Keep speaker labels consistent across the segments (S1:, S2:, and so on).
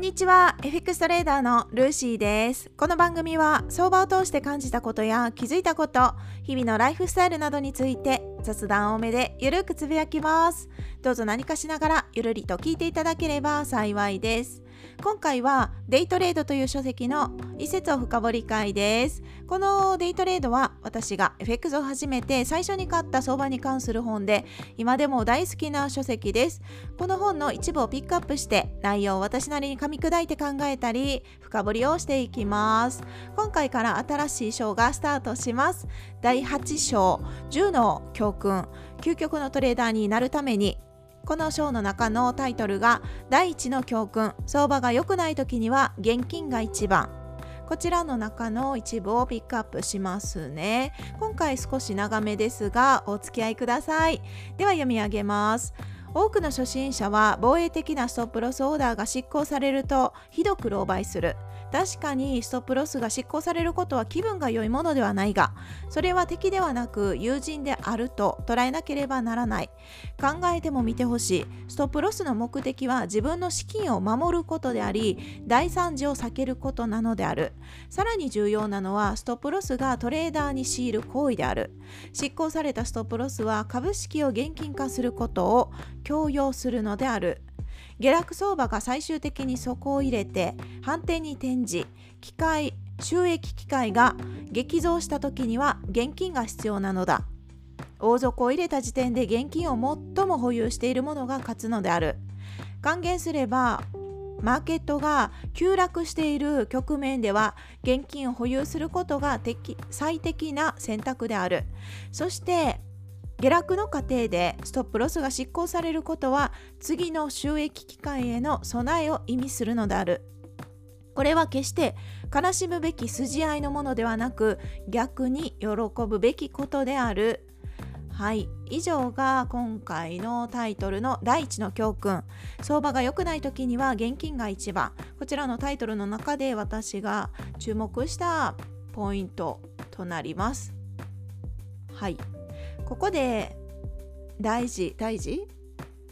S1: んにちは。FX トレーダーのルーシーです。この番組は相場を通して感じたことや気づいたこと日々のライフスタイルなどについて雑談多めでゆるくつぶやきます。どうぞ何かしながらゆるりと聞いていただければ幸いです。今回はデイトレードという書籍の一節を深掘り会です。このデイトレードは私が FX を始めて最初に買った相場に関する本で今でも大好きな書籍です。この本の一部をピックアップして内容を私なりに噛み砕いて考えたり深掘りをしていきます。今回から新しい章がスタートします。第8章10の教訓。究極のトレーダーになるためにこの章の中のタイトルが第一の教訓相場が良くない時には現金が一番。こちらの中の一部をピックアップしますね。今回少し長めですがお付き合いください。では読み上げます。多くの初心者は防衛的なストップロスオーダーが執行されるとひどく狼狽する。確かにストップロスが執行されることは気分が良いものではないがそれは敵ではなく友人であると捉えなければならない。考えても見てほしい。ストップロスの目的は自分の資金を守ることであり大惨事を避けることなのである。さらに重要なのはストップロスがトレーダーに強いる行為である。執行されたストップロスは株式を現金化することを強要するのである。下落相場が最終的に底を入れて反転に転じ機械収益機会が激増した時には現金が必要なのだ。大底を入れた時点で現金を最も保有しているものが勝つのである。還元すればマーケットが急落している局面では現金を保有することが最適な選択である。そして下落の過程でストップロスが執行されることは次の収益機会への備えを意味するのである。これは決して悲しむべき筋合いのものではなく逆に喜ぶべきことである。はい。以上が今回のタイトルの第一の教訓。相場が良くない時には現金が一番。こちらのタイトルの中で私が注目したポイントとなります。はい。ここで大事大事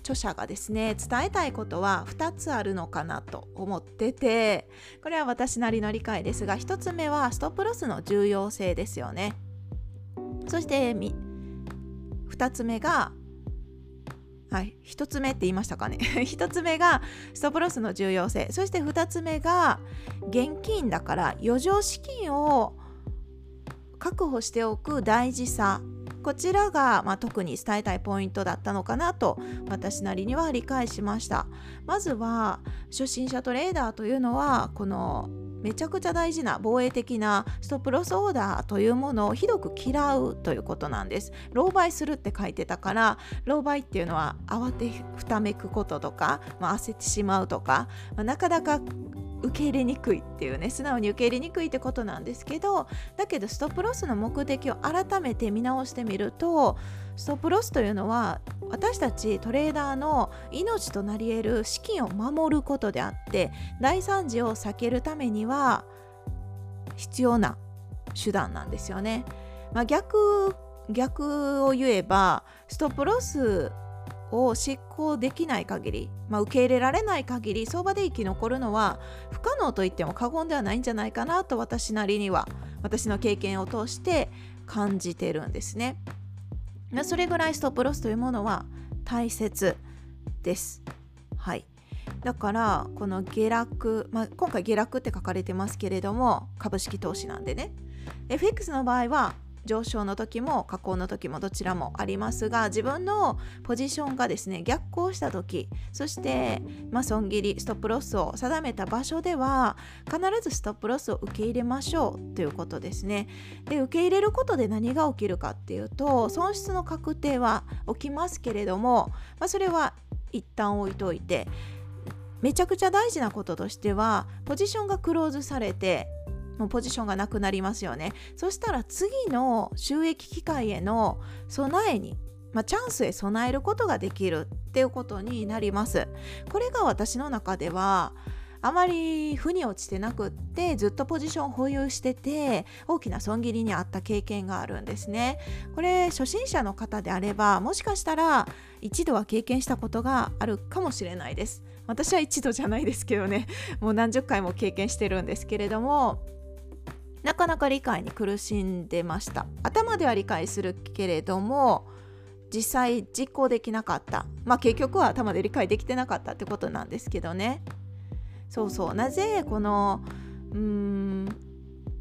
S1: 著者がですね伝えたいことは2つあるのかなと思っててこれは私なりの理解ですが1つ目はストップロスの重要性ですよね。そして2つ目がはい、1つ目って言いましたかね。1つ目がストップロスの重要性。そして2つ目が現金だから余剰資金を確保しておく大事さ。こちらが、まあ、特に伝えたいポイントだったのかなと私なりには理解しましたまずは初心者トレーダーというのはこのめちゃくちゃ大事な防衛的なストップロスオーダーというものをひどく嫌うということなんです。狼狽するって書いてたから狼狽っていうのは慌てふためくこととか、まあ、焦ってしまうとか、まあ、なかなか受け入れにくいっていうね素直に受け入れにくいってことなんですけどだけどストップロスの目的を改めて見直してみるとストップロスというのは私たちトレーダーの命となり得る資金を守ることであって大惨事を避けるためには必要な手段なんですよね。まあ、逆逆を言えばストップロスを執行できない限り、まあ、受け入れられない限り相場で生き残るのは不可能と言っても過言ではないんじゃないかなと私なりには私の経験を通して感じてるんですね。それぐらいストップロスというものは大切です。はい。だからこの下落、まあ、今回下落って書かれてますけれども株式投資なんでね FX の場合は上昇の時も下降の時もどちらもありますが自分のポジションがですね逆行した時そして、まあ、損切りストップロスを定めた場所では必ずストップロスを受け入れましょうということですね。で受け入れることで何が起きるかっていうと損失の確定は起きますけれども、まあ、それは一旦置いといてめちゃくちゃ大事なこととしてはポジションがクローズされてもうポジションがなくなりますよね。そしたら次の収益機会への備えにまあ、チャンスへ備えることができるっていうことになります。これが私の中ではあまり負に落ちてなくってずっとポジション保有してて大きな損切りにあった経験があるんですね。これ初心者の方であればもしかしたら一度は経験したことがあるかもしれないです。私は一度じゃないですけどね。もう何十回も経験してるんですけれどもなかなか理解に苦しんでました。頭では理解するけれども実際実行できなかった。まあ結局は頭で理解できてなかったってことなんですけどね。そうそう。なぜこのうーん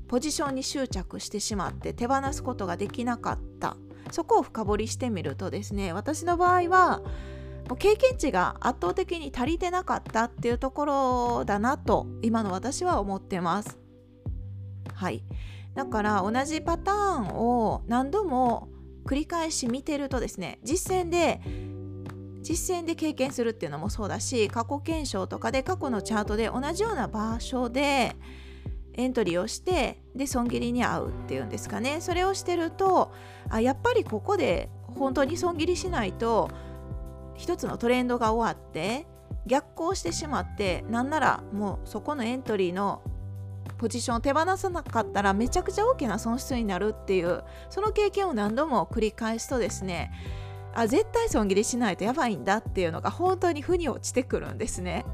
S1: ポジションに執着してしまって手放すことができなかった。そこを深掘りしてみるとですね私の場合は経験値が圧倒的に足りてなかったっていうところだなと今の私は思ってます。はい。だから同じパターンを何度も繰り返し見てるとですね実践で実践で経験するっていうのもそうだし過去検証とかで過去のチャートで同じような場所でエントリーをしてで損切りに合うっていうんですかね。それをしてるとあやっぱりここで本当に損切りしないと一つのトレンドが終わって逆行してしまってなんならもうそこのエントリーのポジションを手放さなかったらめちゃくちゃ大きな損失になるっていうその経験を何度も繰り返すとですねあ絶対損切りしないとやばいんだっていうのが本当に負に落ちてくるんですね。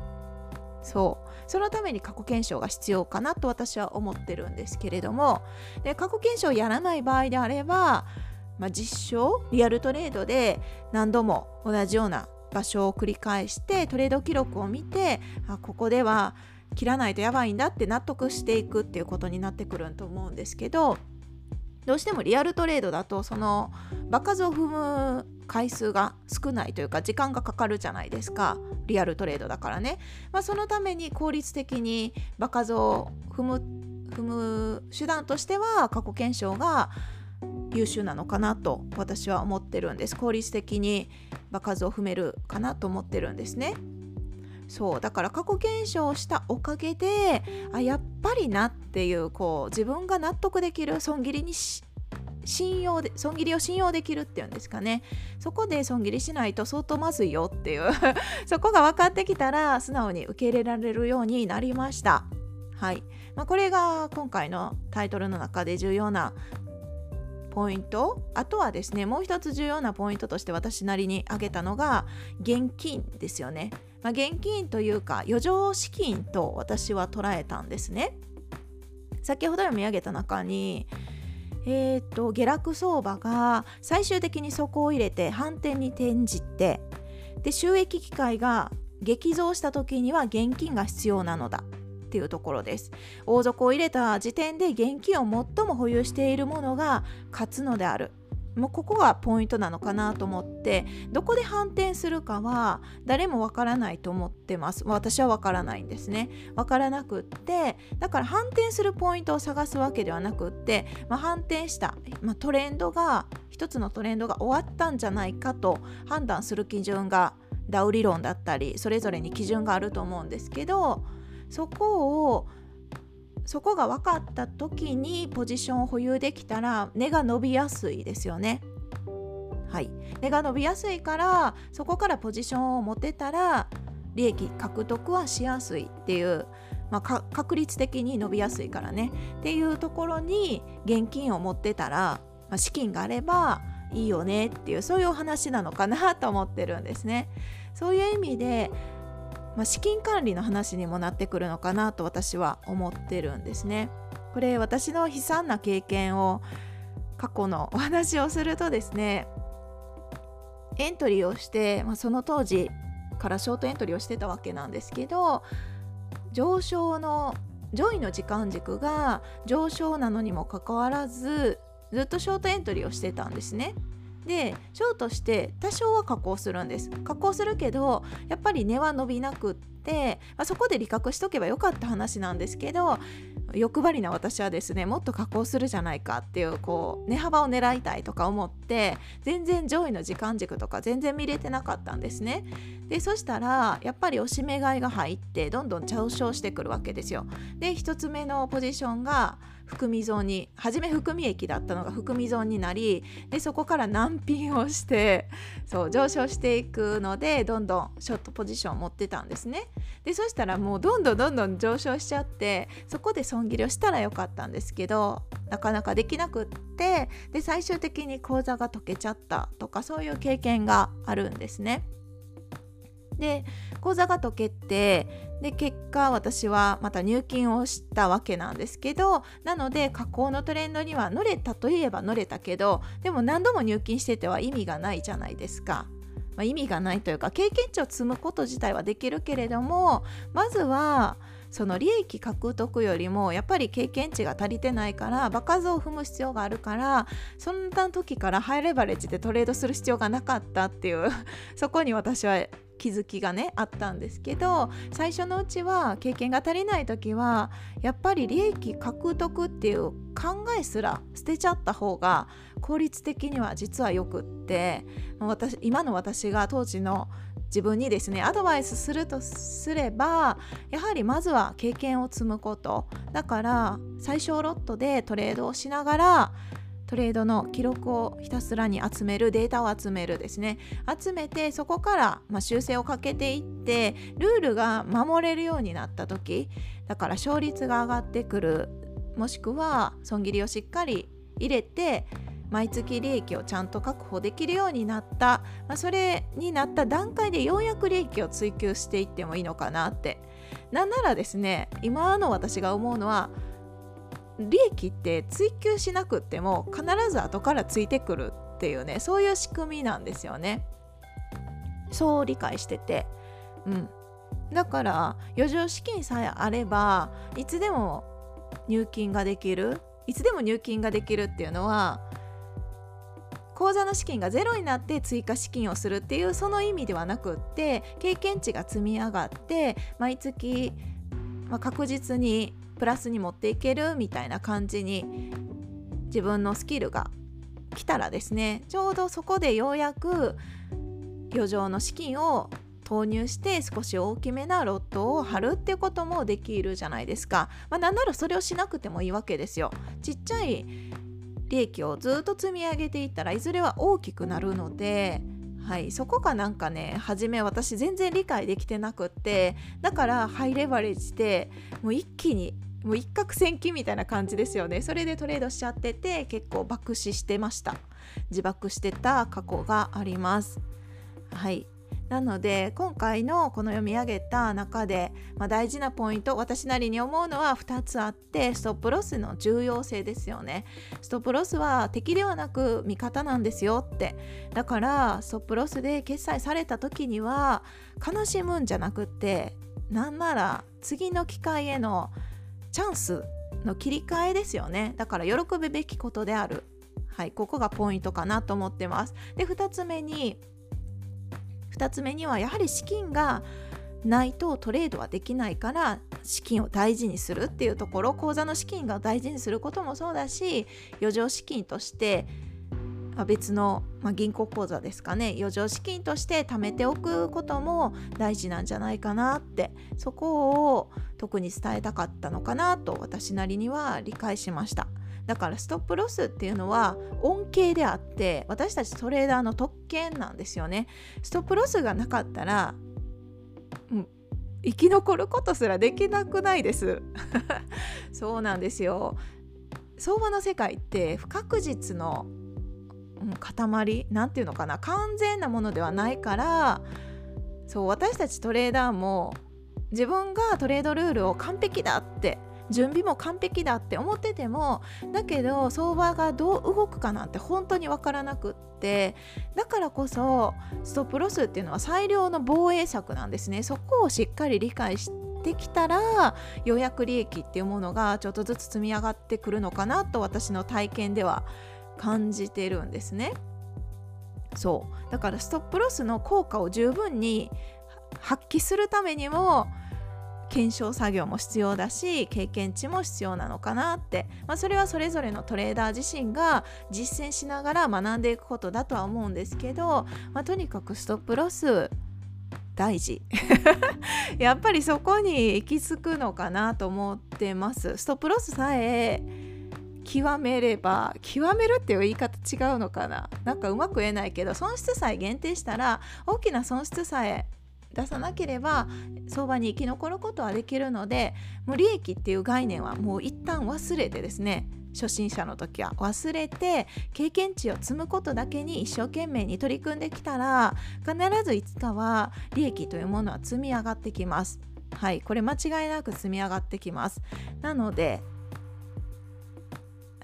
S1: そうそのために過去検証が必要かなと私は思ってるんですけれどもで過去検証をやらない場合であれば、まあ、実証リアルトレードで何度も同じような場所を繰り返してトレード記録を見てあここでは切らないとやばいんだって納得していくっていうことになってくると思うんですけどどうしてもリアルトレードだとその場数を踏む回数が少ないというか時間がかかるじゃないですか。リアルトレードだからね、まあ、そのために効率的に場数を踏む踏む手段としては過去検証が優秀なのかなと私は思ってるんです。効率的に場数を踏めるかなと思ってるんですね。そうだから過去検証したおかげであやっぱりなっていうこう自分が納得できる損切りにし信用で損切りを信用できるっていうんですかね。そこで損切りしないと相当まずいよっていう。そこが分かってきたら素直に受け入れられるようになりました。はい、まあ、これが今回のタイトルの中で重要なポイント。あとはですねもう一つ重要なポイントとして私なりに挙げたのが現金ですよね、まあ、現金というか余剰資金と私は捉えたんですね。先ほど読み上げた中にえーと、下落相場が最終的に底を入れて反転に転じてで収益機会が激増した時には現金が必要なのだっていうところです。大底を入れた時点で現金を最も保有しているものが勝つのである。もうここがポイントなのかなと思ってどこで反転するかは誰もわからないと思ってます。私はわからないんですね。わからなくってだから反転するポイントを探すわけではなくって、まあ、反転した、まあ、トレンドが一つのトレンドが終わったんじゃないかと判断する基準がダウ理論だったりそれぞれに基準があると思うんですけどそこをそこが分かった時にポジションを保有できたら値が伸びやすいですよね。はい、値が伸びやすいからそこからポジションを持てたら利益獲得はしやすいっていう、まあ、確率的に伸びやすいからねっていうところに現金を持ってたら、まあ、資金があればいいよねっていうそういうお話なのかなと思ってるんですね。そういう意味でまあ、資金管理の話にもなってくるのかなと私は思ってるんですね。これ私の悲惨な経験を過去のお話をするとですねエントリーをして、まあ、その当時からショートエントリーをしてたわけなんですけど上昇の上位の時間軸が上昇なのにもかかわらずずっとショートエントリーをしてたんですね。でショートして多少は加工するんです。加工するけどやっぱり値は伸びなくって、まあ、そこで利確しとけばよかった話なんですけど欲張りな私はですねもっと加工するじゃないかっていうこう値幅を狙いたいとか思って全然上位の時間軸とか全然見れてなかったんですね。でそしたらやっぱり押し目買いが入ってどんどん上昇してくるわけですよ。で1つ目のポジションが含み損に初め含み益だったのが含み損になりでそこから難品をしてそう上昇していくのでどんどんショートポジションを持ってたんですねでそしたらもうどんどんどんどん上昇しちゃってそこで損切りをしたらよかったんですけどなかなかできなくってで最終的に口座が解けちゃったとかそういう経験があるんですね。で口座が解けてで結果私はまた入金をしたわけなんですけどなので加工のトレンドには乗れたといえば乗れたけどでも何度も入金してては意味がないじゃないですか。まあ、意味がないというか経験値を積むこと自体はできるけれどもまずはその利益獲得よりもやっぱり経験値が足りてないから場数を踏む必要があるからそんな時からハイレバレッジでトレードする必要がなかったっていう そこに私は気づきがねあったんですけど最初のうちは経験が足りない時はやっぱり利益獲得っていう考えすら捨てちゃった方が効率的には実はよくって私今の私が当時の自分にですねアドバイスするとすればやはりまずは経験を積むこと。だから最小ロットでトレードをしながらトレードの記録をひたすらに集めるデータを集めるですね。集めてそこから、まあ、修正をかけていってルールが守れるようになった時だから勝率が上がってくる。もしくは損切りをしっかり入れて毎月利益をちゃんと確保できるようになった、まあ、それになった段階でようやく利益を追求していってもいいのかなって。なんならですね今の私が思うのは利益って追求しなくっても必ず後からついてくるっていうねそういう仕組みなんですよね。そう理解してて、うん、だから余剰資金さえあればいつでも入金ができるいつでも入金ができるっていうのは口座の資金がゼロになって追加資金をするっていうその意味ではなくって経験値が積み上がって毎月、まあ、確実にプラスに持っていけるみたいな感じに自分のスキルが来たらですねちょうどそこでようやく余剰の資金を投入して少し大きめなロットを貼るってこともできるじゃないですか。まあ、なんならそれをしなくてもいいわけですよ。ちっちゃい利益をずっと積み上げていったらいずれは大きくなるのではい、そこがなんかね初め私全然理解できてなくってだからハイレバレッジでもう一気にもう一攫千金みたいな感じですよね。それでトレードしちゃってて結構爆死してました。自爆してた過去があります。はい。なので今回のこの読み上げた中で、まあ、大事なポイント私なりに思うのは2つあってストップロスの重要性ですよね。ストップロスは敵ではなく味方なんですよって。だからストップロスで決済された時には悲しむんじゃなくってなんなら次の機会へのチャンスの切り替えですよね。だから喜ぶべきことである。はいここがポイントかなと思ってます。で2つ目に2つ目にはやはり資金がないとトレードはできないから資金を大事にするっていうところ口座の資金が大事にすることもそうだし余剰資金として別の、まあ、銀行口座ですかね余剰資金として貯めておくことも大事なんじゃないかなってそこを特に伝えたかったのかなと私なりには理解しました。だからストップロスっていうのは恩恵であって私たちトレーダーの特権なんですよね。ストップロスがなかったら、うん、生き残ることすらできなくないです。そうなんですよ。相場の世界って不確実の、うん、塊なんていうのかな完全なものではないからそう私たちトレーダーも自分がトレードルールを完璧だって準備も完璧だって思っててもだけど相場がどう動くかなんて本当に分からなくってだからこそストップロスっていうのは最良の防衛策なんですねそこをしっかり理解してきたら予約利益っていうものがちょっとずつ積み上がってくるのかなと私の体験では感じてるんですね。そうだからストップロスの効果を十分に発揮するためにも検証作業も必要だし経験値も必要なのかなって、まあ、それはそれぞれのトレーダー自身が実践しながら学んでいくことだとは思うんですけど、まあ、とにかくストップロス大事。やっぱりそこに行き着くのかなと思ってます。ストップロスさえ極めれば極めるっていう言い方違うのかな。なんかうまく言えないけど損失さえ限定したら大きな損失さえ出さなければ相場に生き残ることはできるのでもう利益っていう概念はもう一旦忘れてですね初心者の時は忘れて経験値を積むことだけに一生懸命に取り組んできたら必ずいつかは利益というものは積み上がってきます。はい、これ間違いなく積み上がってきます。なので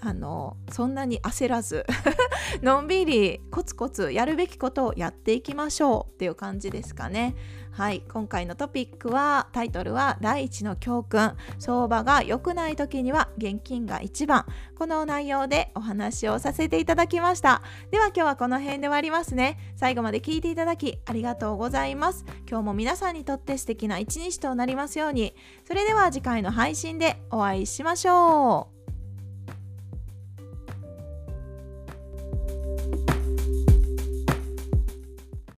S1: あのそんなに焦らず のんびりコツコツやるべきことをやっていきましょうっていう感じですかね。はい、今回のトピックはタイトルは第一の教訓。相場が良くない時には現金が一番。この内容でお話をさせていただきました。では今日はこの辺で終わりますね。最後まで聞いていただきありがとうございます。今日も皆さんにとって素敵な一日となりますように。それでは次回の配信でお会いしましょう。